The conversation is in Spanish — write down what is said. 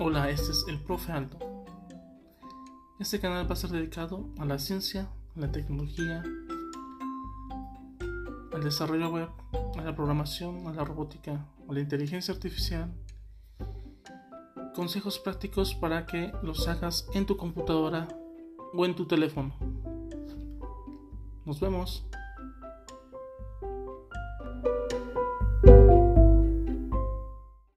Hola, este es el Profe Aldo. Este canal va a ser dedicado a la ciencia, a la tecnología, al desarrollo web, a la programación, a la robótica, a la inteligencia artificial. Consejos prácticos para que los hagas en tu computadora o en tu teléfono. Nos vemos.